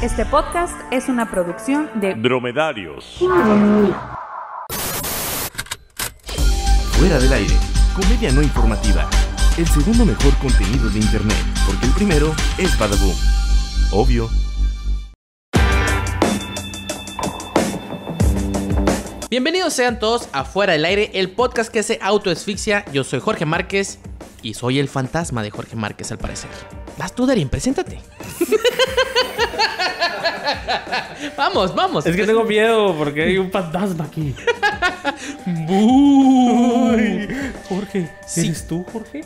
Este podcast es una producción de Dromedarios. Fuera del aire, comedia no informativa. El segundo mejor contenido de internet, porque el primero es Badaboom. Obvio. Bienvenidos sean todos a Fuera del Aire, el podcast que se autoasfixia. Yo soy Jorge Márquez y soy el fantasma de Jorge Márquez al parecer. Vas tú, Darín, preséntate. vamos, vamos. Es que tengo miedo porque hay un fantasma aquí. Ay, Jorge, Sí. ¿eres tú, Jorge?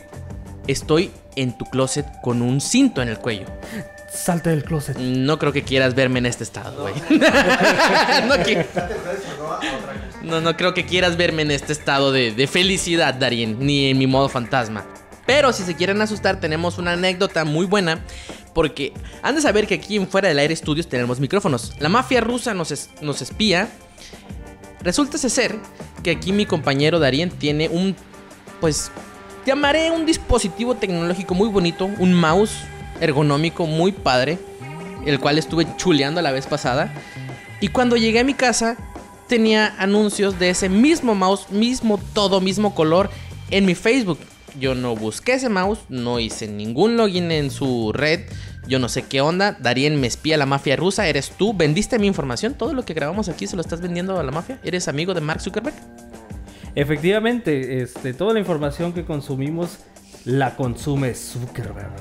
Estoy en tu closet con un cinto en el cuello. Salte del closet. No creo que quieras verme en este estado, güey. no, no creo que quieras verme en este estado de, de felicidad, Darien, ni en mi modo fantasma. Pero si se quieren asustar, tenemos una anécdota muy buena. Porque han de saber que aquí en Fuera del Aire Studios tenemos micrófonos. La mafia rusa nos, nos espía. Resulta ser que aquí mi compañero Darien tiene un, pues, llamaré un dispositivo tecnológico muy bonito, un mouse ergonómico muy padre, el cual estuve chuleando la vez pasada. Y cuando llegué a mi casa, tenía anuncios de ese mismo mouse, mismo todo, mismo color en mi Facebook. Yo no busqué ese mouse, no hice ningún login en su red. Yo no sé qué onda. Darien me espía la mafia rusa. ¿Eres tú? ¿Vendiste mi información? ¿Todo lo que grabamos aquí se lo estás vendiendo a la mafia? ¿Eres amigo de Mark Zuckerberg? Efectivamente, este, toda la información que consumimos la consume Zuckerberg.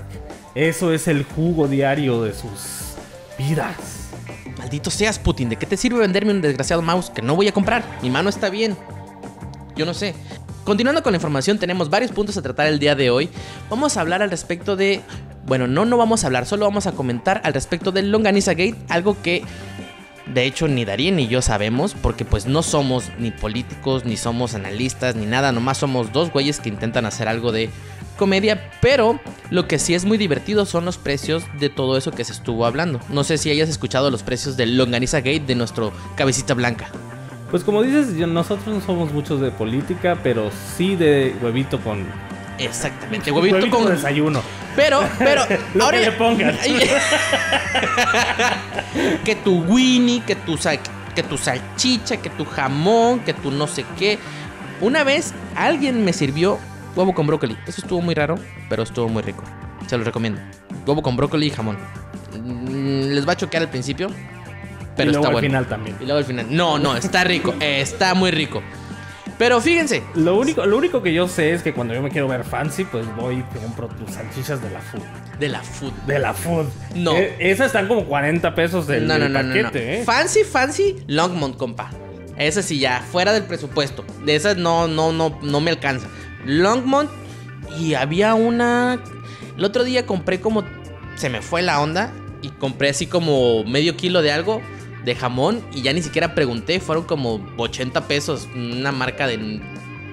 Eso es el jugo diario de sus vidas. Maldito seas, Putin. ¿De qué te sirve venderme un desgraciado mouse que no voy a comprar? Mi mano está bien. Yo no sé. Continuando con la información, tenemos varios puntos a tratar el día de hoy. Vamos a hablar al respecto de... Bueno, no, no vamos a hablar, solo vamos a comentar al respecto del Longaniza Gate, algo que de hecho ni Darien ni yo sabemos, porque pues no somos ni políticos, ni somos analistas, ni nada, nomás somos dos güeyes que intentan hacer algo de comedia, pero lo que sí es muy divertido son los precios de todo eso que se estuvo hablando. No sé si hayas escuchado los precios del Longaniza Gate de nuestro cabecita blanca. Pues como dices, nosotros no somos muchos de política, pero sí de huevito con... Exactamente, huevito, con... desayuno. Pero, pero, Lo que le pongas. que tu Winnie, que tu, sal- que tu salchicha, que tu jamón, que tu no sé qué. Una vez alguien me sirvió huevo con brócoli. Eso estuvo muy raro, pero estuvo muy rico. Se lo recomiendo. Huevo con brócoli y jamón. Mm, Les va a choquear al principio, pero y luego está al bueno. final también. Y luego al final. No, no, está rico. está muy rico. Pero fíjense, Lo único, lo único que yo sé es que cuando yo me quiero ver fancy, pues voy y compro tus salchichas de la food. de la food. De la food. No. Eh, esas están como 40 pesos del, no, no, del no, no, no. paquete, ¿eh? Fancy, fancy, Longmont, compa. Esa sí ya, fuera del presupuesto. De esas no, no, no, no me alcanza. Longmont y había una. El otro día compré como. Se me fue la onda y compré así como medio kilo de algo de jamón y ya ni siquiera pregunté. Fueron como 80 pesos. Una marca de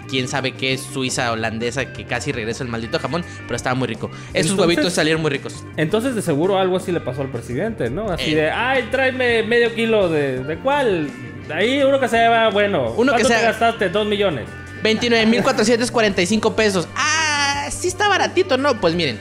quién sabe qué suiza holandesa que casi regresó el maldito jamón, pero estaba muy rico. Esos Entonces- huevitos salieron muy ricos. Entonces, de seguro algo así le pasó al presidente, ¿no? Así Eh. de, ay, tráeme medio kilo de. ¿De cuál? Ahí uno que sea bueno. Uno que ¿Cuánto sea- te gastaste? Dos millones. 29.445 pesos. Ah, sí está baratito, ¿no? Pues miren,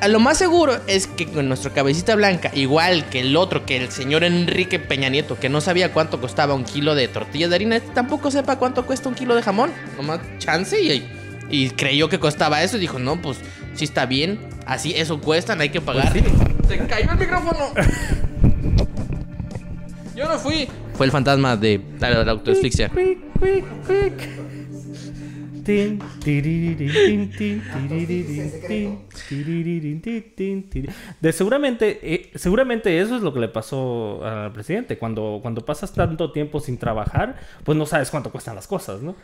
a lo más seguro es que con nuestro cabecita blanca, igual que el otro, que el señor Enrique Peña Nieto, que no sabía cuánto costaba un kilo de tortillas de harina, este tampoco sepa cuánto cuesta un kilo de jamón. Nomás chance y, y creyó que costaba eso y dijo, no, pues sí está bien, así eso cuestan, hay que pagar. Se cayó el micrófono. Yo no fui. Fue el fantasma de la, la autoasfixia. Tin, tiriririn, tin, tiriririn, tin, tiriririn, De seguramente, eh, seguramente eso es lo que le pasó al presidente. Cuando, cuando pasas tanto tiempo sin trabajar, pues no sabes cuánto cuestan las cosas, ¿no?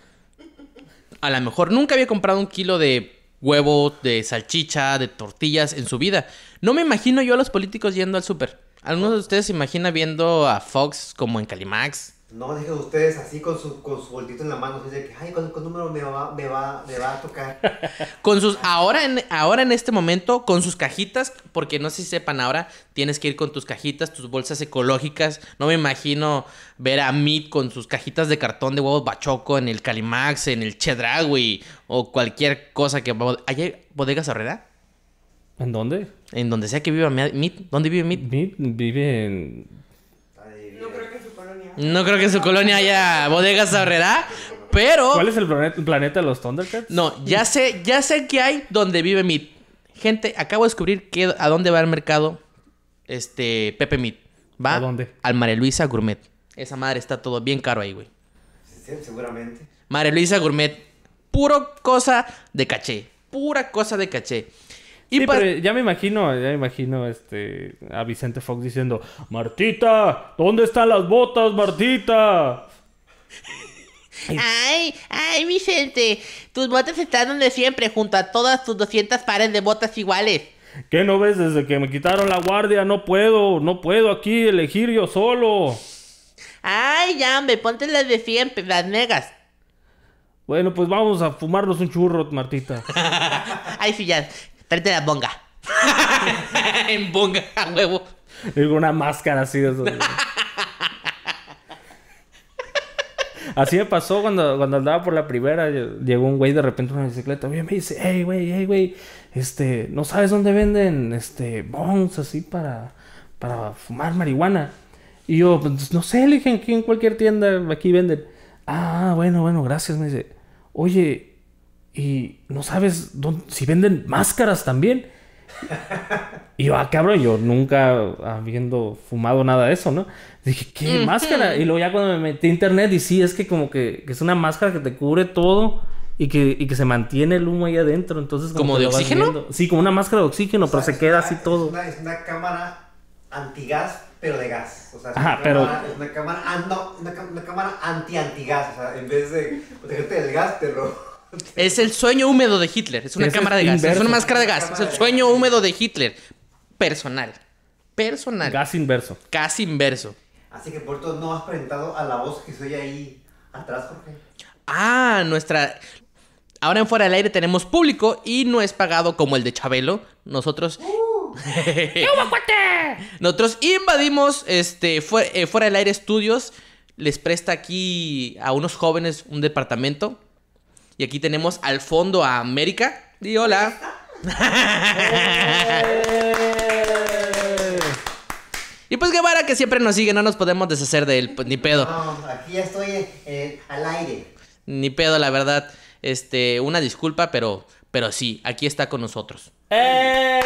A lo mejor nunca había comprado un kilo de huevo, de salchicha, de tortillas en su vida. No me imagino yo a los políticos yendo al súper. ¿Alguno de ustedes se imagina viendo a Fox como en Calimax? No dejen ustedes así con su, con su boltito en la mano, así de que, ay, ¿cuál, cuál número me va, me, va, me va a tocar? Con sus, ahora en, ahora en este momento, con sus cajitas, porque no sé si sepan ahora, tienes que ir con tus cajitas, tus bolsas ecológicas. No me imagino ver a Meat con sus cajitas de cartón de huevos bachoco en el Calimax, en el Chedraui o cualquier cosa que... ¿Allá hay bodegas Herrera? ¿En dónde? En donde sea que viva Meat. ¿Dónde vive Meat? Vi- Vive en. No creo que en su colonia. No creo que en su colonia haya bodegas ahorrera. Pero. ¿Cuál es el plane- planeta de los Thundercats? No, ya sé, ya sé que hay donde vive Meat. Gente, acabo de descubrir que a dónde va al mercado este Pepe Meat. Va ¿A dónde? al María Luisa Gourmet. Esa madre está todo bien caro ahí, güey. Sí, seguramente. María Luisa Gourmet, puro cosa de caché. Pura cosa de caché. Y Sí, pero ya me imagino, ya me imagino este, a Vicente Fox diciendo, Martita, ¿dónde están las botas, Martita? Ay, ay, Vicente, tus botas están donde siempre, junto a todas tus 200 pares de botas iguales. ¿Qué no ves? Desde que me quitaron la guardia, no puedo, no puedo aquí elegir yo solo. Ay, ya, hombre, ponte las de siempre, las negas. Bueno, pues vamos a fumarnos un churro, Martita. Ay, sí, ya, tráete la bonga. en bonga, a huevo. Con una máscara así de eso. Así me pasó cuando, cuando andaba por la primera. Llegó un güey de repente en una bicicleta. Oye, me dice, hey, güey, hey, güey. Este, ¿no sabes dónde venden este bongs así para, para fumar marihuana? Y yo, pues no sé, le dije, aquí en cualquier tienda, aquí venden. Ah, bueno, bueno, gracias. Me dice, oye, ¿y no sabes dónde, si venden máscaras también? Y yo, ah, cabrón, yo nunca habiendo fumado nada de eso, ¿no? Dije, ¿qué máscara? Y luego ya cuando me metí a internet, y sí, es que como que, que es una máscara que te cubre todo y que, y que se mantiene el humo ahí adentro. Entonces, ¿Como de oxígeno? Sí, como una máscara de oxígeno, pero O sea, se queda así todo. Es una, es una cámara antigas, pero de gas. O sea, es Ajá, una pero- cámara- Es una cámara, ah, no, una, una cámara anti-antigas. O sea, en vez de protegerte del gas, te lo. Es el sueño húmedo de Hitler. Es una cámara es de gas. Es una máscara de gas. Es el sueño gas. húmedo de Hitler. Personal. Personal. Gas inverso. Casi inverso. Así que por eso no has presentado a la voz que soy ahí atrás, Jorge. Ah, nuestra. Ahora en fuera del aire tenemos público y no es pagado como el de Chabelo. Nosotros. Nosotros invadimos este fue- eh, fuera del aire estudios. Les presta aquí a unos jóvenes un departamento. Y aquí tenemos al fondo a América. Di hola. Y pues Guevara que siempre nos sigue, no nos podemos deshacer de él, pues ni pedo. No, aquí ya estoy eh, al aire. Ni pedo, la verdad. Este, una disculpa, pero, pero sí, aquí está con nosotros. ¡Eh!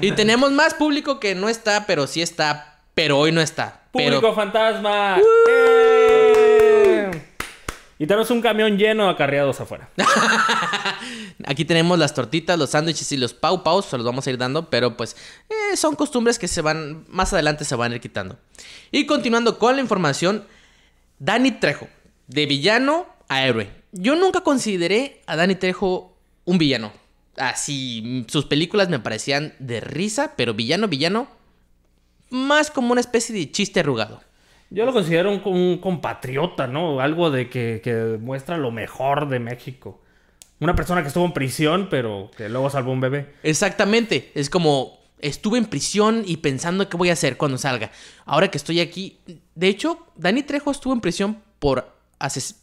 Y tenemos más público que no está, pero sí está, pero hoy no está. ¡Público Pero fantasma! ¡Eh! Y tenemos un camión lleno de acarreados afuera. aquí tenemos las tortitas, los sándwiches y los pau paus, se los vamos a ir dando, pero pues eh, son costumbres que se van, más adelante se van a ir quitando. Y continuando con la información, Dani Trejo, de villano a héroe. Yo nunca consideré a Dani Trejo un villano. Así, sus películas me parecían de risa, pero villano, villano, más como una especie de chiste arrugado. Yo lo considero un, compatriota, ¿no? Algo de que, muestra lo mejor de México. Una persona que estuvo en prisión, pero que luego salvó un bebé. Exactamente, es como estuve en prisión y pensando qué voy a hacer cuando salga. Ahora que estoy aquí, de hecho, Dani Trejo estuvo en prisión por,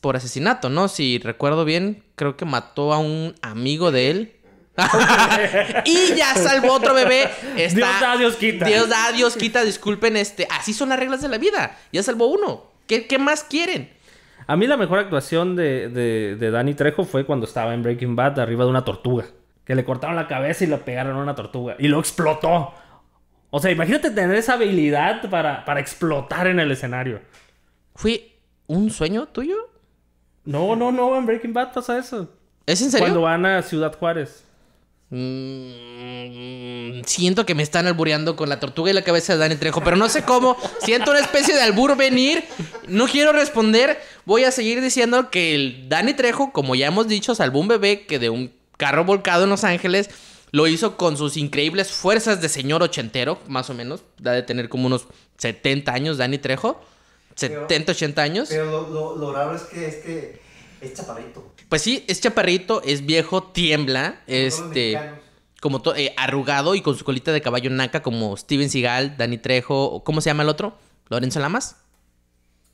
por asesinato, ¿no? Si recuerdo bien, creo que mató a un amigo de él. y ya salvó otro bebé. Está- Dios da, Dios quita. Dios da, Dios quita, disculpen, este, así son las reglas de la vida. Ya salvó uno. ¿Qué, qué más quieren? A mí la mejor actuación de, de, de Danny Trejo fue cuando estaba en Breaking Bad arriba de una tortuga. Que le cortaron la cabeza y le pegaron a una tortuga. Y lo explotó. O sea, imagínate tener esa habilidad para, para explotar en el escenario. ¿Fue un sueño tuyo? No, no, no, en Breaking Bad pasa eso. ¿Es en serio? Cuando van a Ciudad Juárez. Mm, siento que me están albureando con la tortuga y la cabeza de Dani Trejo, pero no sé cómo. Siento una especie de albur venir. No quiero responder. Voy a seguir diciendo que el Dani Trejo, como ya hemos dicho, salvó un bebé que de un carro volcado en Los Ángeles lo hizo con sus increíbles fuerzas de señor ochentero, más o menos. Da de tener como unos 70 años Dani Trejo. 70, 80 años. Pero lo, lo, lo raro es que es que es chaparrito. Pues sí, es chaparrito, es viejo, tiembla. Los Este. como to- eh, arrugado y con su colita de caballo naca como Steven Seagal, Danny Trejo, ¿cómo se llama el otro? ¿Lorenzo Lamas?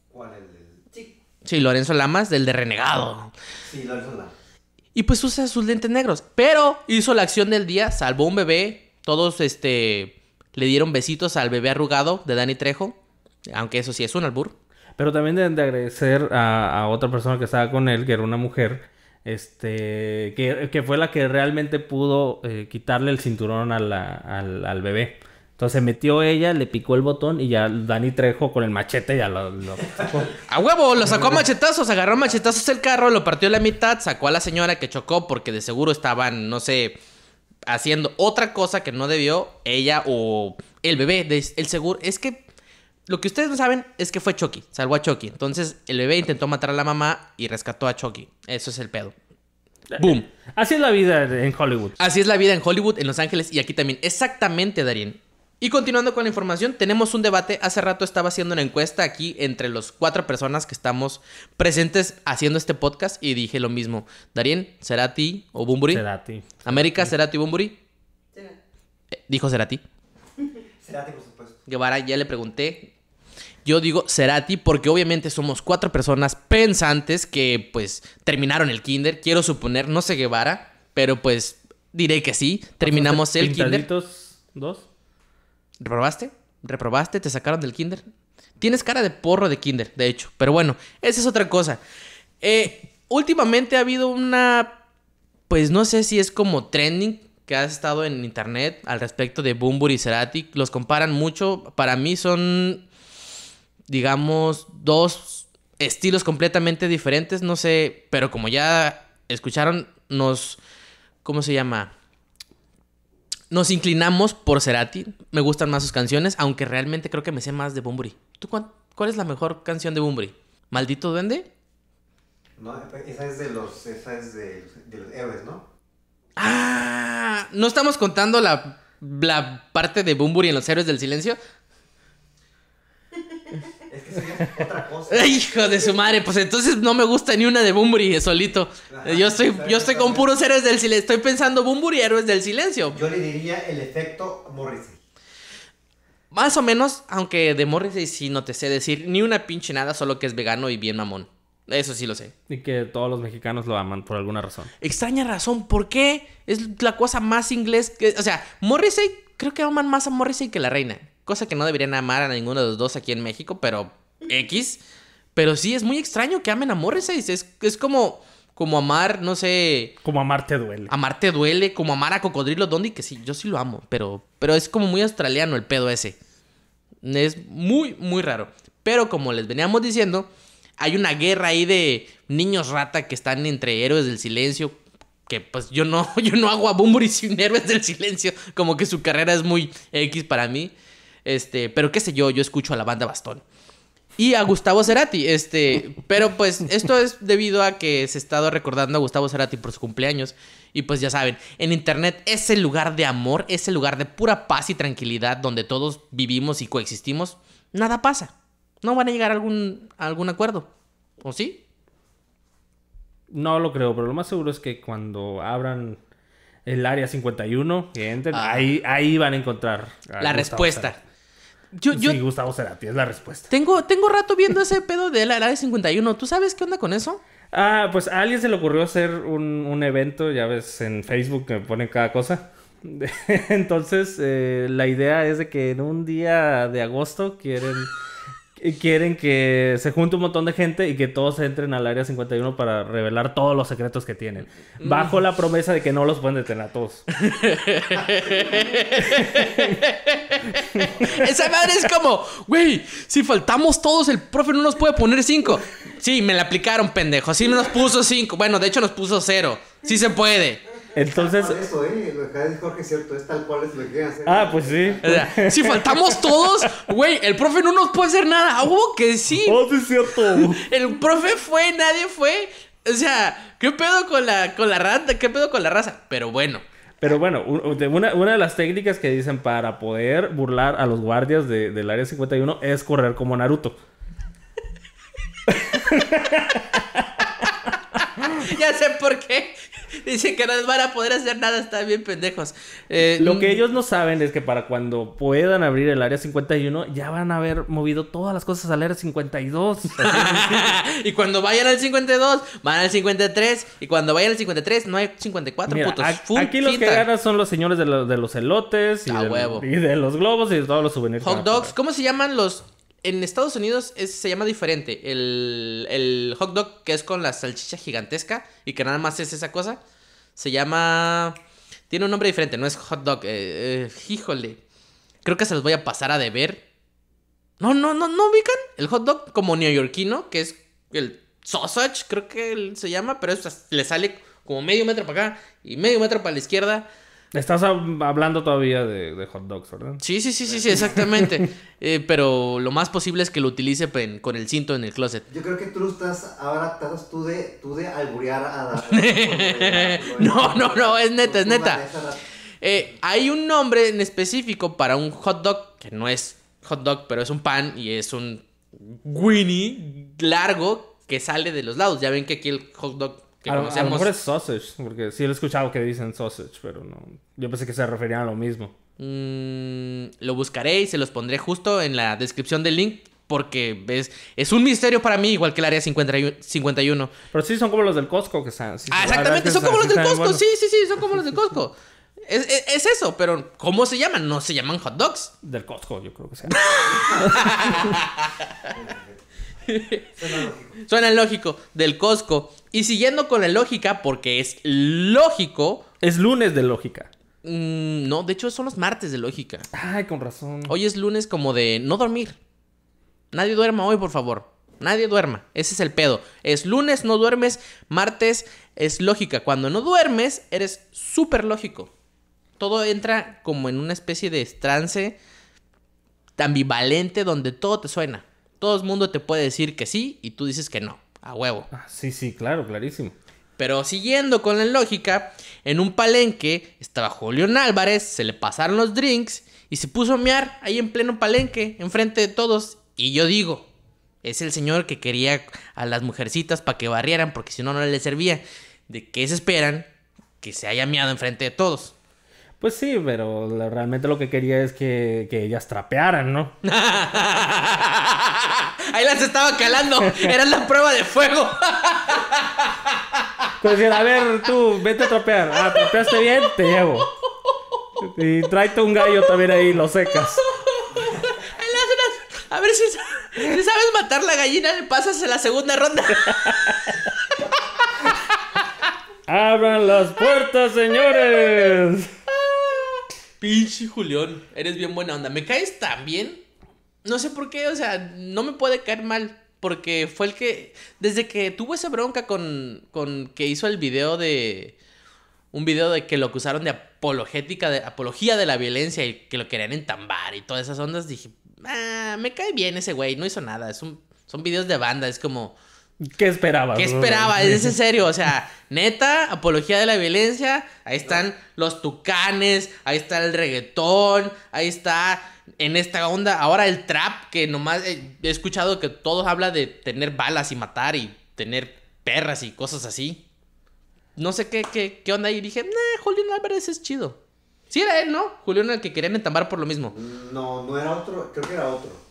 ¿Cuál? El, el... Sí, Sí, Lorenzo Lamas, del de Renegado. sí, Lorenzo Lamas. Y pues usa sus lentes negros. Pero hizo la acción del día, salvó un bebé. Todos este le dieron besitos al bebé arrugado de Dani Trejo. Aunque eso sí es un albur. Pero también deben de agradecer a, otra persona que estaba con él, que era una mujer, este, que, que fue la que realmente pudo eh, quitarle el cinturón a al, al bebé. Entonces metió ella, le picó el botón y ya Dani Trejo con el machete ya lo, sacó. A huevo, lo sacó a machetazos, agarró machetazos el carro, lo partió a la mitad, sacó a la señora que chocó porque de seguro estaban, no sé, haciendo otra cosa que no debió ella o el bebé. el seguro, es que lo que ustedes no saben es que fue Chucky, salvó a Chucky. Entonces el bebé intentó matar a la mamá y rescató a Chucky. Eso es el pedo. Boom. Así es la vida en Hollywood. Así es la vida en Hollywood, en Los Ángeles y aquí también. Exactamente, Darien. Y continuando con la información, tenemos un debate. Hace rato estaba haciendo una encuesta aquí entre los cuatro personas que estamos presentes haciendo este podcast y dije lo mismo. Darien, Cerati o Bumburi. Cerati. América, Cerati, Bumburi. Eh, dijo Cerati. Cerati, por supuesto. Guevara, ya le pregunté. Yo digo Cerati porque obviamente somos cuatro personas pensantes que pues terminaron el kinder. Quiero suponer, no sé Guevara, pero pues diré que sí. Terminamos el kinder. Dos. ¿Reprobaste? ¿Reprobaste? ¿Te sacaron del kinder? Tienes cara de porro de kinder, de hecho. Pero bueno, esa es otra cosa. Eh, últimamente ha habido una... Pues no sé si es como trending que ha estado en internet al respecto de Bumburi y Cerati. Los comparan mucho. Para mí son, digamos, dos estilos completamente diferentes. No sé, pero como ya escucharon, nos... ¿Cómo se llama? Nos inclinamos por Cerati. Me gustan más sus canciones, aunque realmente creo que me sé más de Bumburi. ¿Tú cuál, cuál es la mejor canción de Bumburi? ¿Maldito Duende? No, esa es de los, esa es de, de los héroes, ¿no? Ah, ¿no estamos contando la, la parte de Bumburi en Los Héroes del Silencio? Otra cosa. Hijo de su madre, pues entonces no me gusta ni una de Bumburi solito. Yo estoy, yo estoy con puros Héroes del Silencio. Estoy pensando Bumburi y Héroes del Silencio. Yo le diría el efecto Morrissey. Más o menos, aunque de Morrissey sí no te sé decir ni una pinche nada, solo que es vegano y bien mamón. Eso sí lo sé. Y que todos los mexicanos lo aman por alguna razón. Extraña razón, ¿por qué? Es la cosa más inglés que... O sea, Morrissey, creo que aman más a Morrissey que la reina. Cosa que no deberían amar a ninguno de los dos aquí en México, pero X. Pero sí, es muy extraño que amen a Morrissey. Es, es como, como amar, no sé... Como amarte duele. Amar te duele, como amar a Cocodrilo Dondi, que sí, yo sí lo amo, pero, pero es como muy australiano el pedo ese. Es muy, muy raro. Pero como les veníamos diciendo, hay una guerra ahí de niños rata que están entre héroes del silencio. Que pues yo no, yo no hago a Bumburi sin héroes del silencio. Como que su carrera es muy X para mí. Este, pero qué sé yo, yo escucho a la banda Bastón. Y a Gustavo Cerati, este, pero pues esto es debido a que se ha estado recordando a Gustavo Cerati por su cumpleaños. Y pues ya saben, en internet es el lugar de amor, es el lugar de pura paz y tranquilidad donde todos vivimos y coexistimos. Nada pasa. No van a llegar a algún, a algún acuerdo. ¿O sí? No lo creo, pero lo más seguro es que cuando abran el área 51, que entren, Ah. ahí, ahí van a encontrar a La Gustavo respuesta. Cerati. Yo, yo Sí, Gustavo Cerati, es la respuesta. tengo, tengo rato viendo ese pedo de la de 51. ¿Tú sabes qué onda con eso? Ah, pues a alguien se le ocurrió hacer un, un evento, ya ves, en Facebook que ponen cada cosa. Entonces, eh, la idea es de que en un día de agosto quieren, quieren que se junte un montón de gente y que todos entren al área 51 para revelar todos los secretos que tienen. Bajo la promesa de que no los pueden detener a todos. Esa madre es como, güey, si faltamos todos, el profe no nos puede poner cinco. Sí, me la aplicaron, pendejo. Sí nos puso cinco. Bueno, de hecho nos puso cero. Sí se puede. Entonces, eso, eh, lo que dice Jorge es cierto, es tal cual es lo que quieren hacer. ah, pues sí. O sea, si faltamos todos, güey, el profe no nos puede hacer nada. Hubo que sí. Oh, sí es cierto. El profe fue, nadie fue. O sea, ¿qué pedo con la, con la rata? ¿Qué pedo con la raza? Pero bueno. Pero bueno, una, una de las técnicas que dicen para poder burlar a los guardias de- del área 51 es correr como Naruto. Ya sé por qué. Dice que no van a poder hacer nada, están bien pendejos. Eh, Lo que ellos no saben es que para cuando puedan abrir el área 51, ya van a haber movido todas las cosas al área 52. y cuando vayan al 52, van al 53. Y cuando vayan al 53, no hay 54 Mira, putos. Full aquí los que ganan son los señores de, lo- de los elotes y, del- y de los globos y de todos los souvenirs. Hot dogs. ¿cómo se llaman los...? En Estados Unidos se llama diferente. El, el hot dog que es con la salchicha gigantesca y que nada más es esa cosa. Se llama... Tiene un nombre diferente, no es hot dog. eh, eh, híjole. Creo que se los voy a pasar a deber. No, no, no, no ubican. El hot dog como neoyorquino, que es el sausage, creo que se llama, pero le sale como medio metro para acá y medio metro para la izquierda. Estás hab- hablando todavía de, de hot dogs, ¿verdad? Sí, sí, sí, sí, sí, exactamente. Eh, pero lo más posible es que lo utilice pen- con el cinto en el closet. Yo creo que tú lo estás, ahora tú de, tú de alburear a la... No, no, no, es neta, es neta. Eh, hay un nombre en específico para un hot dog, que no es hot dog, pero es un pan y es un Winnie largo que sale de los lados. Ya ven que aquí el hot dog que A, lo- a lo conocemos... mejor es sausage, porque sí lo he escuchado que dicen sausage, pero no. Yo pensé que se referían a lo mismo. Mm, lo buscaré y se los pondré justo en la descripción del link. Porque ves, es un misterio para mí, igual que el área 51. 51. Pero sí son como los del Costco que están. sí, Ah, exactamente, es son como los del Costco. Sí, sí, sí, son como los del Costco. Es, es- es eso, pero ¿cómo se llaman? No se llaman hot dogs. Del Costco, yo creo que sea. Suena lógico. Suena lógico, del Costco. Y siguiendo con la lógica, porque es lógico. es lunes de lógica. mm, no, de hecho son los martes de lógica. Ay, con razón. Hoy es lunes como de no dormir. Nadie duerma hoy, por favor. Nadie duerma. Ese es el pedo. Es lunes, no duermes. Martes es lógica. Cuando no duermes, eres súper lógico. Todo entra como en una especie de trance ambivalente donde todo te suena. Todo el mundo te puede decir que sí y tú dices que no. A huevo. Ah, sí, sí, claro, clarísimo. Pero siguiendo con la lógica, en un palenque estaba Julián Álvarez, se le pasaron los drinks y se puso a mear ahí en pleno palenque, enfrente de todos. Y yo digo, es el señor que quería a las mujercitas para que barrieran, porque si no, no les servía. ¿De qué se esperan? Que se haya meado enfrente de todos. Pues sí, pero la- realmente lo que quería es que, que ellas trapearan, ¿no? Ahí las estaba calando, era la prueba de fuego. Pues decir, a ver, tú, vete a trapear. Ah, trapeaste bien, te llevo. Y tráete un gallo también ahí, lo secas. A ver si, si sabes matar la gallina, le pasas en la segunda ronda. ¡Abran las puertas, señores! Pinche Julián, eres bien buena onda. Me caes tan bien. No sé por qué, o sea, no me puede caer mal. Porque fue el que. Desde que tuvo esa bronca con. con que hizo el video de. Un video de que lo acusaron de apologética, de apología de la violencia y que lo querían entambar y todas esas ondas. Dije, ah, me cae bien ese güey, no hizo nada. Es un, son videos de banda, es como. ¿Qué esperabas? ¿Qué esperaba? Es en serio, o sea, neta, apología de la violencia. Ahí están los tucanes, ahí está el reggaetón, ahí está en esta onda. Ahora el trap, que nomás eh, he escuchado que todos habla de tener balas y matar y tener perras y cosas así. No sé qué, qué, qué onda y dije, nah, Julián Álvarez es chido. Sí era él, ¿no? Julián el que querían entambar por lo mismo. No, no era otro, creo que era otro.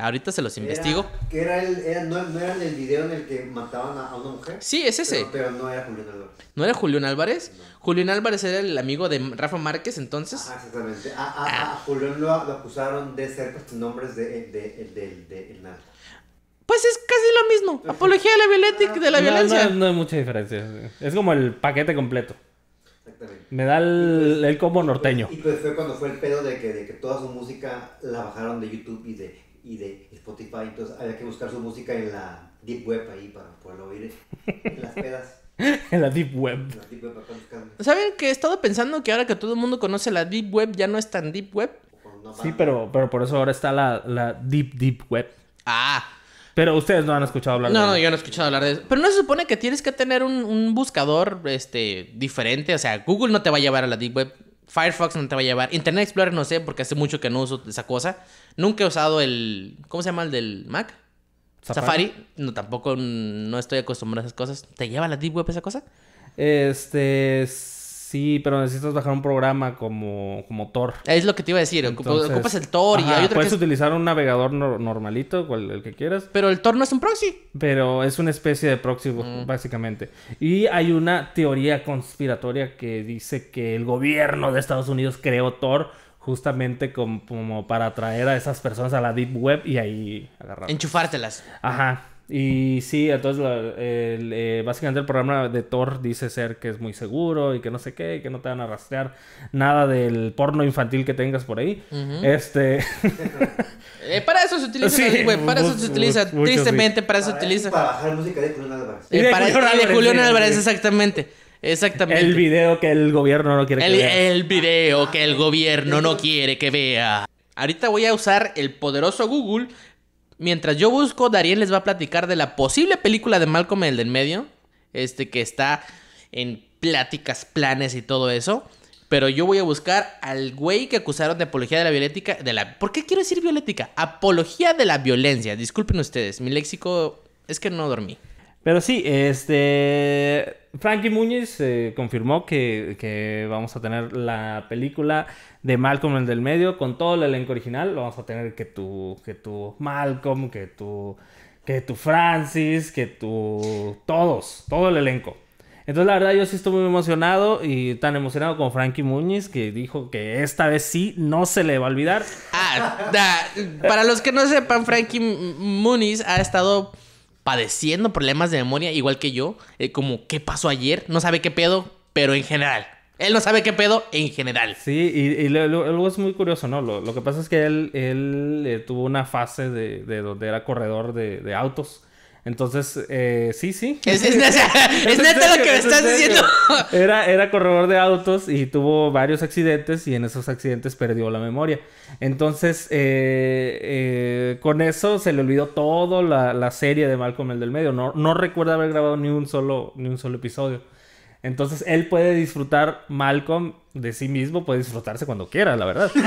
Ahorita se los Era- investigo. que era el, era, no, no era el video en el que mataban a, a una mujer. Sí, es ese. Pero, pero no era Julián Álvarez. ¿No era Julián Álvarez? Julián Álvarez era el amigo de Rafa Márquez entonces. Ah, exactamente. A, a, a Julián lo, lo acusaron de ser nombres de, de, de, de, de el narco. Pues es casi lo mismo. Apología de la, violencia, de la No, violencia. No, no hay mucha diferencia. Es como el paquete completo. Exactamente. Me da el, el combo norteño. Y pues fue cuando fue el pedo de que, de que toda su música la bajaron de YouTube y de, y de Spotify. Entonces había que buscar su música en la Deep Web ahí para poderlo oír en las pedas. En la Deep Web. La Deep. ¿Saben que he estado pensando que ahora que todo el mundo conoce la Deep Web ya no es tan Deep Web? Sí, pero, pero por eso ahora está la, la Deep Deep Web. Ah. Pero ustedes no han escuchado hablar No, de no, ella. yo no he escuchado hablar de eso. Pero no se supone que tienes que tener un, un buscador este, diferente. O sea, Google no te va a llevar a la Deep Web. Firefox no te va a llevar. Internet Explorer no sé, porque hace mucho que no uso esa cosa. Nunca he usado el... ¿Cómo se llama el del Mac? Safari. No, tampoco no estoy acostumbrado a esas cosas. ¿Te lleva a la Deep Web esa cosa? Este, sí, pero necesitas bajar un programa como, como Tor. Es lo que te iba a decir. Entonces, ocupas el Tor y hay otro que Puedes es- utilizar un navegador no- normalito, cual- el que quieras. Pero el Tor no es un proxy. Pero es una especie de proxy, Mm. básicamente. Y hay una teoría conspiratoria que dice que el gobierno de Estados Unidos creó Tor justamente com- como para atraer a esas personas a la Deep Web y ahí agarrar. Enchufártelas. Ajá. Y sí, entonces la- el, eh, básicamente el programa de Tor dice ser que es muy seguro y que no sé qué, y que no te van a rastrear nada del porno infantil que tengas por ahí. Este. Eh, para eso se utiliza Sí, Web, Para eso se utiliza. mucho, Tristemente, para eso se utiliza. para bajar música de Julián Álvarez. Y Eh, de para- Julián y de Álvarez, Julián Álvarez, sí. exactamente. Exactamente. el video que el gobierno no quiere que El, veas. el video que el gobierno no quiere que vea. Ahorita voy a usar el poderoso Google. Mientras yo busco, Darien les va a platicar de la posible película de Malcolm el del medio. Este que está en pláticas, planes y todo eso. Pero yo voy a buscar al güey que acusaron de apología de la violética. De la, ¿Por qué quiero decir violética? Apología de la violencia. Disculpen ustedes, mi léxico es que no dormí. Pero sí, este. Frankie Muñiz eh, confirmó que, que vamos a tener la película de Malcolm el del medio con todo el elenco original. Lo vamos a tener que tu, que tu Malcolm, que tu, que tu Francis, que tu. Todos, todo el elenco. Entonces, la verdad, yo sí estoy muy emocionado y tan emocionado como Frankie Muñiz que dijo que esta vez sí no se le va a olvidar. Ah, para los que no sepan, Frankie M- Muniz ha estado padeciendo problemas de memoria, igual que yo. eh, como, ¿qué pasó ayer? No sabe qué pedo, pero en general. Él no sabe qué pedo en general. Sí, y, y luego es muy curioso, ¿no? Lo, que pasa es que él, él eh, tuvo una fase de, de donde era corredor de autos. Entonces, eh, sí, sí. Es, es neta, es en neta lo que me estás diciendo. Era, era corredor de autos y tuvo varios accidentes y en esos accidentes perdió la memoria. Entonces, eh, eh, con eso se le olvidó toda la, la serie de Malcolm el del medio. No, no recuerda haber grabado ni un solo, ni un solo episodio. Entonces, él puede disfrutar Malcolm de sí mismo, puede disfrutarse cuando quiera, la verdad.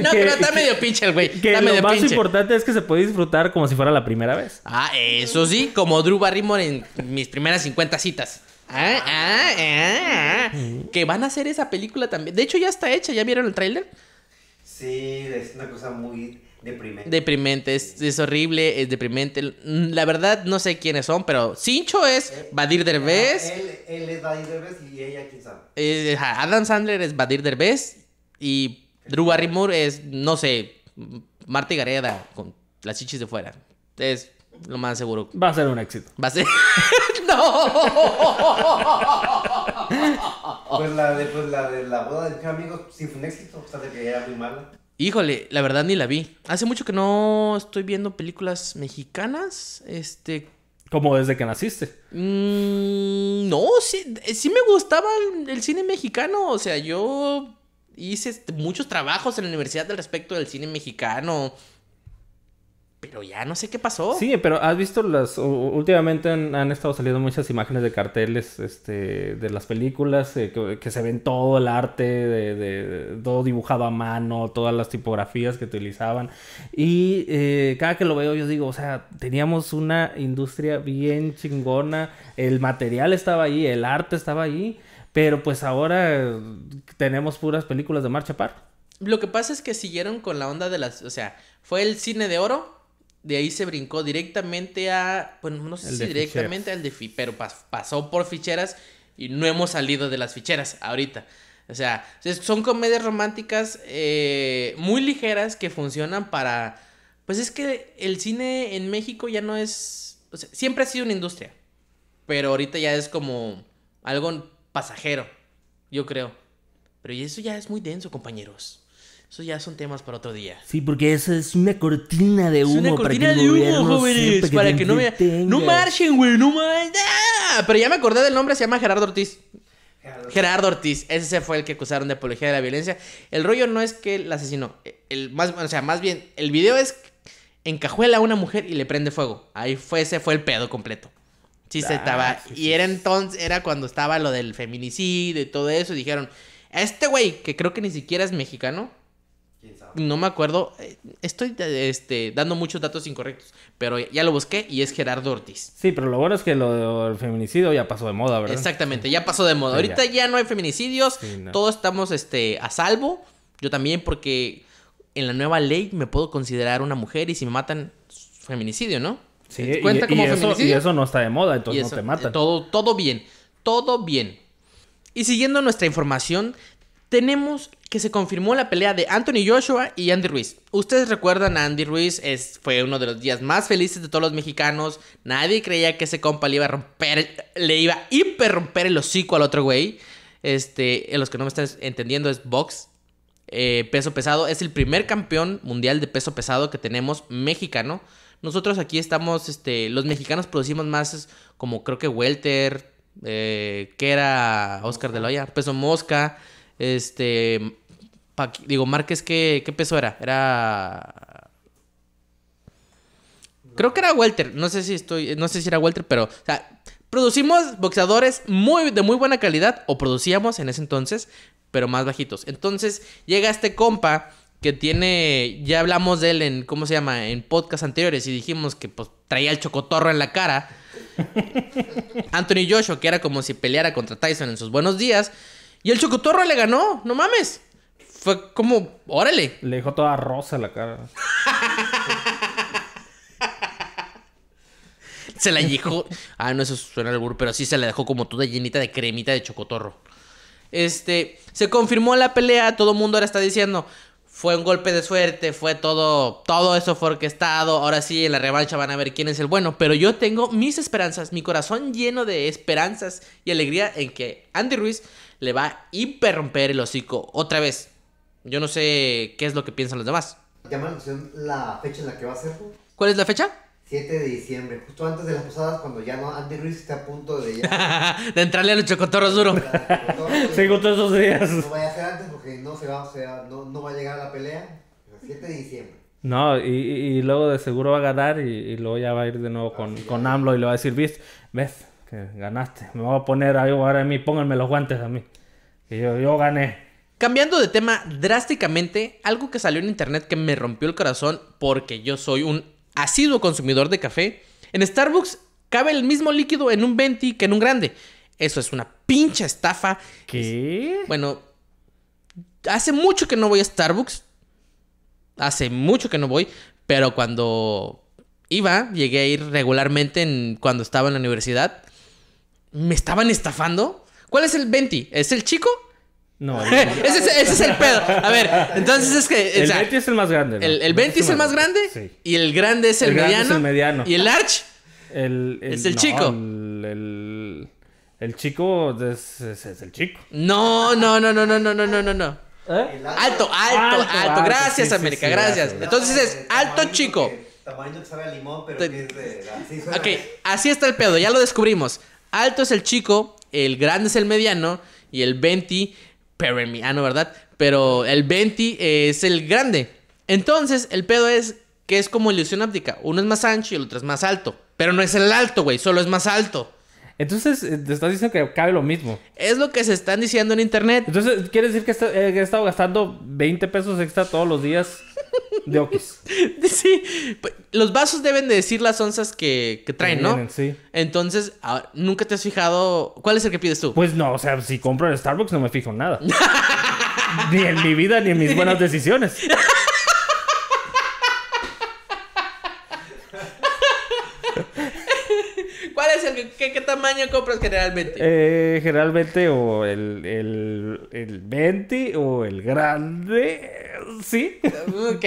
No, Que- pero está que- medio pinche el güey. Que Está lo medio más pinche. importante es que se puede disfrutar como si fuera la primera vez. Ah, eso sí, como Drew Barrymore en mis primeras 50 citas. Ah, ah, ah, ah. Que van a hacer esa película también. De hecho, ya está hecha. ¿Ya vieron el tráiler? Sí, es una cosa muy deprimente. Deprimente, es, es horrible, es deprimente. La verdad, no sé quiénes son, pero Cincho es Badir Derbez. Él, él es Badir Derbez y ella, quién sabe. eh, Adam Sandler es Badir Derbez. Y Drew Barrymore es, no sé, Marta Gareda con las chichis de fuera. Es lo más seguro. Va a ser un éxito. Va a ser. ¡No! Pues la de, pues la de la boda de mis amigos sí fue un éxito, o sea, de que era muy mala. Híjole, la verdad ni la vi. Hace mucho que no estoy viendo películas mexicanas. Este. Como desde que naciste. mm, no, sí, eh, sí me gustaba el, el cine mexicano. O sea, yo hice muchos trabajos en la universidad al respecto del cine mexicano. Pero ya no sé qué pasó. Sí, pero has visto las. Últimamente han, han estado saliendo muchas imágenes de carteles este, de las películas eh, que, que se ven todo el arte, de, de- todo dibujado a mano, todas las tipografías que utilizaban. Y eh, cada que lo veo, yo digo, o sea, teníamos una industria bien chingona, el material estaba ahí, el arte estaba ahí, pero pues ahora tenemos puras películas de marcha par. Lo que pasa es que siguieron con la onda de las. O sea, fue el cine de oro. De ahí se brincó directamente a. Bueno, no sé El si directamente al de fi, pero pas- pasó por ficheras y no hemos salido de las ficheras ahorita. O sea, son comedias románticas eh, muy ligeras que funcionan para. Pues es que el cine en México ya no es. O sea, siempre ha sido una industria. Pero ahorita ya es como algo pasajero, yo creo. Pero eso ya es muy denso, compañeros. Eso ya son temas para otro día. Sí, porque esa es una cortina de Es una cortina de humo, jóvenes. Para que no me. No marchen, güey. No marchen. ¡Ah! Pero ya me acordé del nombre. Se llama Gerardo Ortiz. Gerardo Ortiz. Ese fue el que acusaron de apología de la violencia. El rollo no es que el asesinó. El más, o sea, más bien, el video es encajuela a una mujer y le prende fuego. Ahí fue, ese fue el pedo completo. Sí, se Ah, estaba. sí, y era entonces, era cuando estaba lo del feminicidio y todo eso. Y dijeron, este güey, que creo que ni siquiera es mexicano. No me acuerdo. eh, Estoy este, dando muchos datos incorrectos. Pero ya lo busqué y es Gerardo Ortiz. Sí, pero lo bueno es que lo del feminicidio ya pasó de moda, ¿verdad? Exactamente, ya pasó de moda. Sí, Ahorita ya. ya. no hay feminicidios. Sí, no. Todos estamos este, a salvo. Yo también, porque en la nueva ley me puedo considerar una mujer y si me matan, feminicidio, ¿no? Sí, ¿Cuenta y, como y eso, y feminicidio? eso no está de moda, Y entonces eso, no te matan. Todo, todo bien. Todo bien. Y siguiendo nuestra información, tenemos que se confirmó la pelea de Anthony Joshua y Andy Ruiz. Ustedes recuerdan a Andy Ruiz, es, fue uno de los días más felices de todos los mexicanos. Nadie creía que ese compa le iba a romper, le iba a hiper romper el hocico al otro güey. Este, en los que no me están entendiendo es box. eh, peso pesado. Es el primer campeón mundial de peso pesado que tenemos mexicano. Nosotros aquí estamos, este, los mexicanos producimos más como creo que welter, eh, que era Oscar de la Hoya, peso mosca, este, pa- digo Márquez qué, qué peso era, era, creo que era welter, no sé si estoy, no sé si era welter, pero, o sea, producimos boxeadores muy de muy buena calidad o producíamos en ese entonces, pero más bajitos. Entonces llega este compa que tiene, ya hablamos de él en, ¿cómo se llama? En podcast anteriores y dijimos que pues traía el chocotorro en la cara. Anthony Joshua, que era como si peleara contra Tyson en sus buenos días. Y el chocotorro le ganó, no mames. Fue como, órale. Le dejó toda rosa la cara. Se la dejó. Ah, no, eso suena al burro, pero sí se la dejó como toda llenita de cremita de chocotorro. Este, se confirmó la pelea, todo el mundo ahora está diciendo, fue un golpe de suerte, fue todo, todo eso fue orquestado, ahora sí en la revancha van a ver quién es el bueno, pero yo tengo mis esperanzas, mi corazón lleno de esperanzas y alegría en que Andy Ruiz le va a hiper romper el hocico otra vez. Yo no sé qué es lo que piensan los demás. Llama la atención la fecha en la que va a ser. ¿Cuál es la fecha? 7 de diciembre, justo antes de las posadas, cuando ya no Andy Ruiz está a punto de ya. de entrarle a los chocotorros duro. Sí, justo esos días. No vaya a ser antes porque no se va, no, no va a llegar a la pelea. 7 de diciembre. No, y, luego de seguro va a ganar y, y luego ya va a ir de nuevo con, con AMLO y le va a decir, ¿ves? ¿Ves? Ganaste. Me voy a poner ahí ahora a mí, pónganme los guantes a mí. Que yo, yo gané. Cambiando de tema drásticamente, algo que salió en internet que me rompió el corazón porque yo soy un asiduo consumidor de café. En Starbucks cabe el mismo líquido en un 20 que en un grande. Eso es una pinche estafa. ¿Qué? Bueno, hace mucho que no voy a Starbucks. Hace mucho que no voy. Pero cuando iba, llegué a ir regularmente en, cuando estaba en la universidad. Me estaban estafando. ¿Cuál es el 20? ¿Es el chico? No, el, ese, es, ese es el pedo. A ver, entonces es que. o el sea, 20 es el más grande. ¿no? el, el 20 es el más grande. Sí. Y el grande es el, El grande mediano. es el mediano. Y el arch. El, Es el no, chico. El, el, el chico es, es- es el chico. No, no, no, no, no, no, no, no, no. ¿Eh? Alto, alto, Alto, alto. alto, Gracias, sí, América, sí, gracias. gracias. Entonces es alto chico. que- Tamarito que sabe a limón, pero Te- que es de. Así suena. Ok, así está el pedo, ya lo descubrimos. Alto es el chico, el grande es el mediano y el 20, pero el mediano, ¿verdad? Pero el 20 es el grande. Entonces, el pedo es que es como ilusión óptica. Uno es más ancho y el otro es más alto. Pero no es el alto, güey, solo es más alto. Entonces, eh, te estás diciendo que cabe lo mismo. Es lo que se están diciendo en internet. Entonces, ¿quiere decir eh, que he estado gastando 20 pesos extra todos los días de Okis? Sí, pues, los vasos deben de decir las onzas que, que traen, ¿no? vienen, sí. Entonces, ah, ¿nunca te has fijado? ¿Cuál es el que pides tú? Pues no, o sea, si compro en Starbucks no me fijo en nada. ni en mi vida ni en mis buenas decisiones. ¿Cuál es el que, qué, qué tamaño compras generalmente? Eh, generalmente o el, el, el 20 o el grande. Sí. Ok,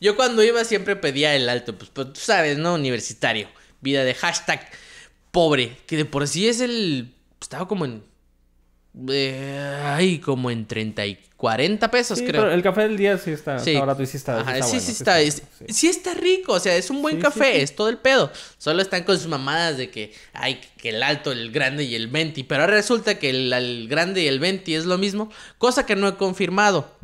yo cuando iba siempre pedía el alto, pues, pues, tú sabes, ¿no? Universitario. Vida de hashtag pobre, que de por sí es el... Estaba como en... eh, ay, como en 30 y 40 pesos, Sí, creo. pero el café del día sí está, Sí. está barato y sí está, Ajá, sí está sí, bueno, sí está, es- bueno, sí. sí está rico, o sea, es un buen café, es todo el pedo. Solo están con sus mamadas de que hay que el alto, el grande y el 20, pero ahora resulta que el, el grande y el 20 es lo mismo, cosa que no he confirmado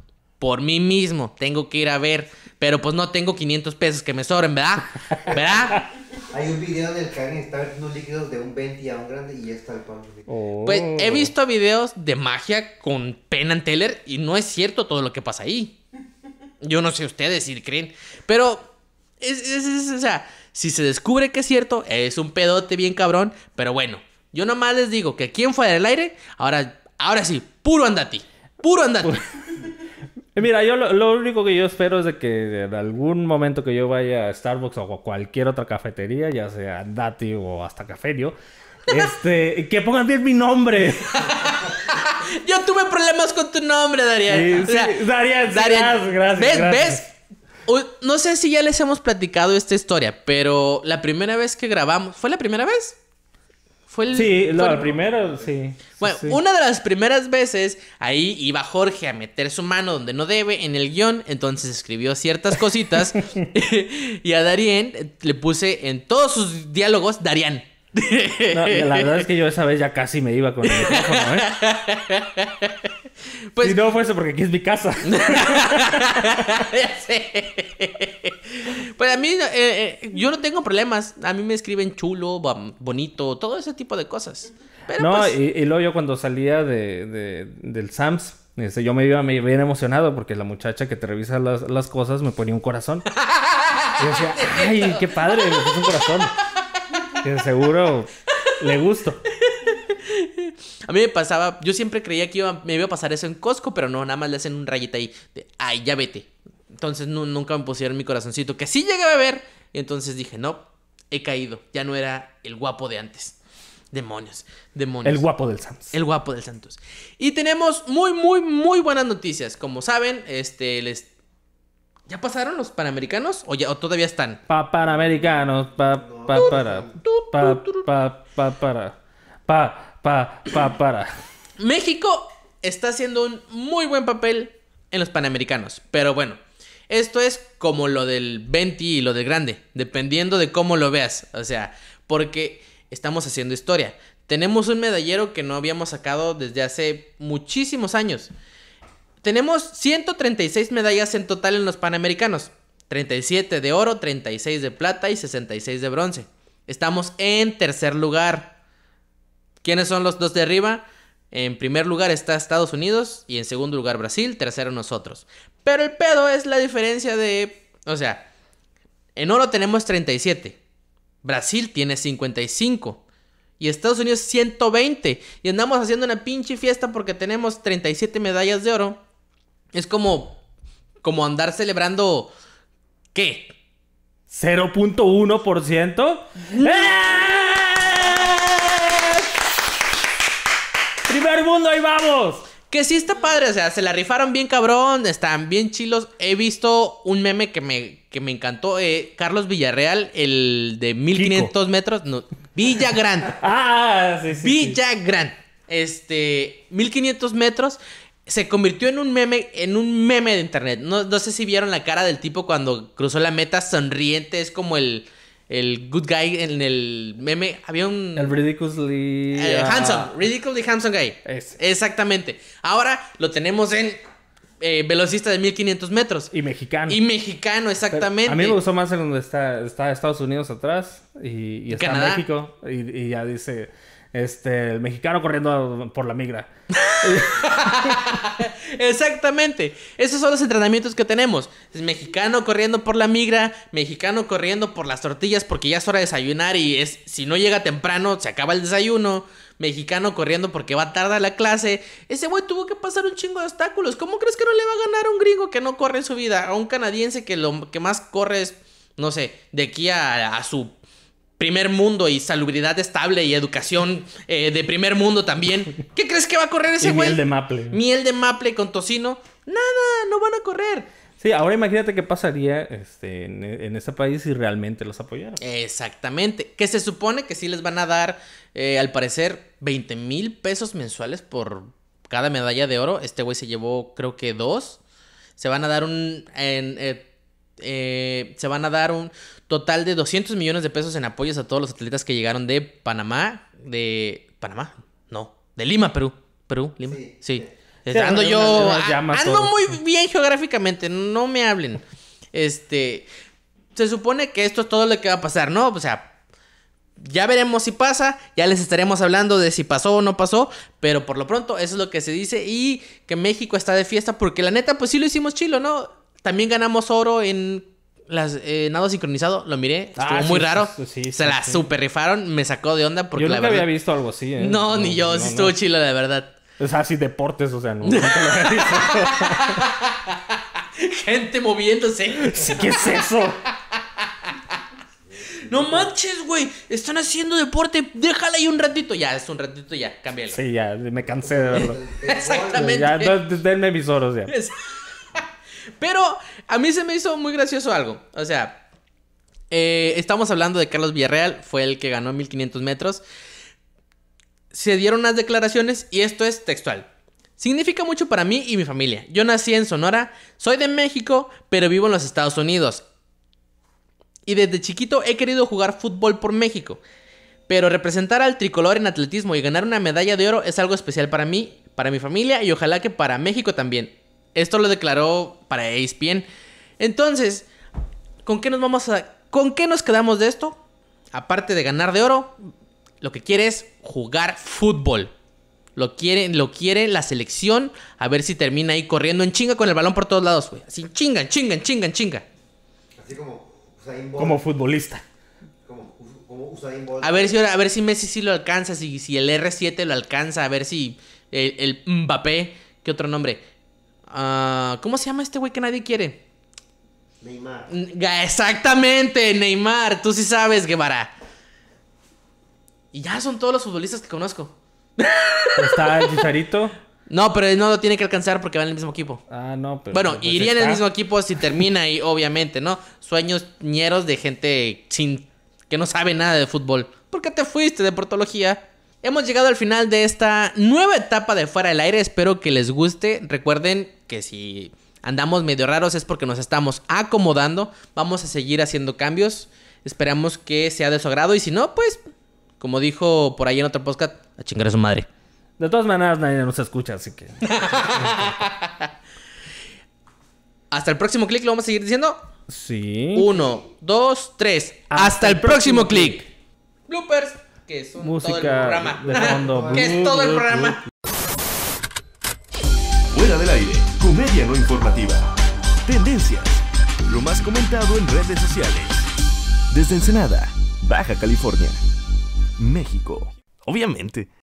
por mí mismo. Tengo que ir a ver, pero pues no tengo 500 pesos que me sobren, ¿verdad? ¿Verdad? Hay un video en el que alguien está vertiendo líquidos de un 20 a un grande y ya está el pan. Oh. Pues he visto videos de magia con Penn and Teller y no es cierto todo lo que pasa ahí. Yo no sé ustedes si creen. Pero, es, es- es- o sea, si se descubre que es cierto, es un pedote bien cabrón. Pero bueno, yo nomás les digo que quién fue del aire, ahora, ahora sí, puro andati. Puro andati. Mira, yo lo, lo único que yo espero es de que en algún momento que yo vaya a Starbucks o a cualquier otra cafetería, ya sea Andati o hasta Caferio, este, que pongan bien mi nombre. Yo tuve problemas con tu nombre, Darian. Sí, sí, Darian, sí, gracias, gracias, ¿Ves? gracias. ¿Ves? Uy, No sé si ya les hemos platicado esta historia, pero la primera vez que grabamos, ¿fue la primera vez? Fue el, Sí, fue no, el- el primero, sí. Bueno, sí. una de las primeras veces, ahí iba Jorge a meter su mano donde no debe en el guion, entonces escribió ciertas cositas y a Darien le puse en todos sus diálogos Darian. No, la verdad es que yo esa vez ya casi me iba con el micrófono, ¿eh? Pues si no fuese porque aquí es mi casa. Ya sé. Pues a mí, eh, eh, yo no tengo problemas. A mí me escriben chulo, bonito, todo ese tipo de cosas. Pero no, pues, y, y luego yo cuando salía de, de- del Sams, este, yo me iba me iba bien emocionado porque la muchacha que te revisa las, las cosas me ponía un corazón. Y yo decía, ay, qué padre, me puso un corazón. Que seguro le gusto. a mí me pasaba, yo siempre creía que iba- me iba a pasar eso en Costco, pero no, nada más le hacen un rayita ahí de, ay, ya vete. Entonces nu- nunca me pusieron mi corazoncito, que sí llegué a ver. Y entonces dije, no, he caído. Ya no era el guapo de antes. Demonios, demonios. El guapo del Sams. El guapo del Santos. Y tenemos muy, muy, muy buenas noticias. Como saben, este, les... ¿Ya pasaron los Panamericanos? ¿O, ya, o todavía están? Pa panamericanos, pa pa para, pa pa pa para, pa pa pa para. México está haciendo un muy buen papel en los Panamericanos. Pero bueno, esto es como lo del 20 y lo del grande. Dependiendo de cómo lo veas. O sea, porque estamos haciendo historia. Tenemos un medallero que no habíamos sacado desde hace muchísimos años. Tenemos 136 medallas en total en los Panamericanos. 37 de oro, 36 de plata y 66 de bronce. Estamos en tercer lugar. ¿Quiénes son los dos de arriba? En primer lugar está Estados Unidos y en segundo lugar Brasil, tercero nosotros. Pero el pedo es la diferencia de... O sea, en oro tenemos 37. Brasil tiene 55. Y Estados Unidos 120. Y andamos haciendo una pinche fiesta porque tenemos 37 medallas de oro. Es como... Como andar celebrando... ¿Qué? 0.1%. ¡Eh! Primer mundo, ahí vamos. Que sí está padre, o sea, se la rifaron bien cabrón, están bien chilos. He visto un meme que me, que me encantó, eh, Carlos Villarreal, el de 1500 metros, no, Villagrán, Ah, sí, sí. sí. Villagrán, este, 1500 metros, se convirtió en un meme, en un meme de internet. No, no sé si vieron la cara del tipo cuando cruzó la meta sonriente, es como el, el good guy en el meme, había un... El ridiculously Eh, ah, handsome, ridiculously handsome guy. Ese. Exactamente. Ahora lo tenemos en eh, velocista de 1500 metros. Y mexicano. Y mexicano, exactamente. A mí me gustó más en donde está, está Estados Unidos atrás y, y está Canadá. México. Y, y ya dice este el mexicano corriendo por la migra. Exactamente. Esos son los entrenamientos que tenemos. Es mexicano corriendo por la migra, mexicano corriendo por las tortillas porque ya es hora de desayunar y es si no llega temprano se acaba el desayuno. Mexicano corriendo porque va tarde la clase. Ese güey tuvo que pasar un chingo de obstáculos. ¿Cómo crees que no le va a ganar a un gringo que no corre en su vida? A un canadiense que lo que más corre es, no sé, de aquí a su primer mundo y salubridad estable y educación eh, de primer mundo también. ¿Qué crees que va a correr ese Y güey? miel de maple. Miel de maple con tocino. Nada, no van a correr. Sí, ahora imagínate qué pasaría este, en, en ese país si realmente los apoyaran. Exactamente. Que se supone que sí les van a dar, eh, al parecer, 20 mil pesos mensuales por cada medalla de oro. Este güey se llevó, creo que dos. Se van a dar un. en, eh, eh, se van a dar un total de 200 millones de pesos en apoyos a todos los atletas que llegaron de Panamá. De. ¿Panamá? No. De Lima, Perú. Perú, Lima. Sí. Sí. Sí, ando yo. a- ando todo. muy bien geográficamente. No me hablen. Este. Se supone que esto es todo lo que va a pasar, ¿no? O sea. Ya veremos si pasa, ya les estaremos hablando de si pasó o no pasó, pero por lo pronto eso es lo que se dice y que México está de fiesta porque la neta pues sí lo hicimos chilo, ¿no? También ganamos oro en las eh, nado sincronizado. Lo miré. Estuvo Ah, muy sí, raro. sí, sí, sí, Se la sí. super rifaron. Me sacó de onda porque Yo la nunca verdad. había visto algo así, ¿eh? No, ni yo. sí no, estuvo no. chilo, la verdad. O sea, así deportes, o sea, no. nunca lo había visto. Gente moviéndose. Sí, ¿Qué es eso? No manches, güey. Están haciendo deporte. Déjala ahí un ratito. Ya, es un ratito, ya. Cámbialo. Sí, ya, me cansé de verlo. Exactamente. Ya, denme mis oros ya. Pero a mí se me hizo muy gracioso algo. O sea, eh, estamos hablando de Carlos Villarreal, fue el que ganó 1500 metros. Se dieron unas declaraciones y esto es textual. Significa mucho para mí y mi familia. Yo nací en Sonora, soy de México, pero vivo en los Estados Unidos. Y desde chiquito he querido jugar fútbol por México. Pero representar al tricolor en atletismo y ganar una medalla de oro es algo especial para mí, para mi familia y ojalá que para México también. Esto lo declaró para ESPN. Entonces, ¿con qué nos vamos a con qué nos quedamos de esto? Aparte de ganar de oro, lo que quiere es jugar fútbol. Lo quiere, lo quiere la selección, a ver si termina ahí corriendo en chinga con el balón por todos lados, güey. Así chinga, chinga, chinga, chinga. Así como Usain Bolt. Como futbolista. Como, como Usain Bolt. A ver si ahora- a ver si Messi sí lo alcanza, si, si el R7 lo alcanza, a ver si el, el Mbappé, ¿qué otro nombre? Ah, ¿Cómo se llama este güey que nadie quiere? Neymar. Exactamente, Neymar, tú sí sabes, Guevara. Y ya son todos los futbolistas que conozco. Está el Chicharito. No, pero no lo tiene que alcanzar porque va en el mismo equipo. Ah, no, pero. Bueno, pues iría en el mismo equipo si termina ahí, obviamente, ¿no? Sueños ñeros de gente sin que no sabe nada de fútbol. ¿Por qué te fuiste de portología? Hemos llegado al final de esta nueva etapa de Fuera del Aire. Espero que les guste. Recuerden que si andamos medio raros es porque nos estamos acomodando. Vamos a seguir haciendo cambios. Esperamos que sea de su agrado. Y si no, pues, como dijo por ahí en otro podcast, a chingar a su madre. De todas maneras, nadie nos escucha, así que. Hasta el próximo clic, lo vamos a seguir diciendo. Sí. Uno, dos, tres. Hasta, el próximo clic. Bloopers, que es un- Música todo el programa. de fondo. que es todo el programa. Fuera del aire, comedia no informativa. Tendencias. Lo más comentado en redes sociales. Desde Ensenada, Baja California. México. Obviamente.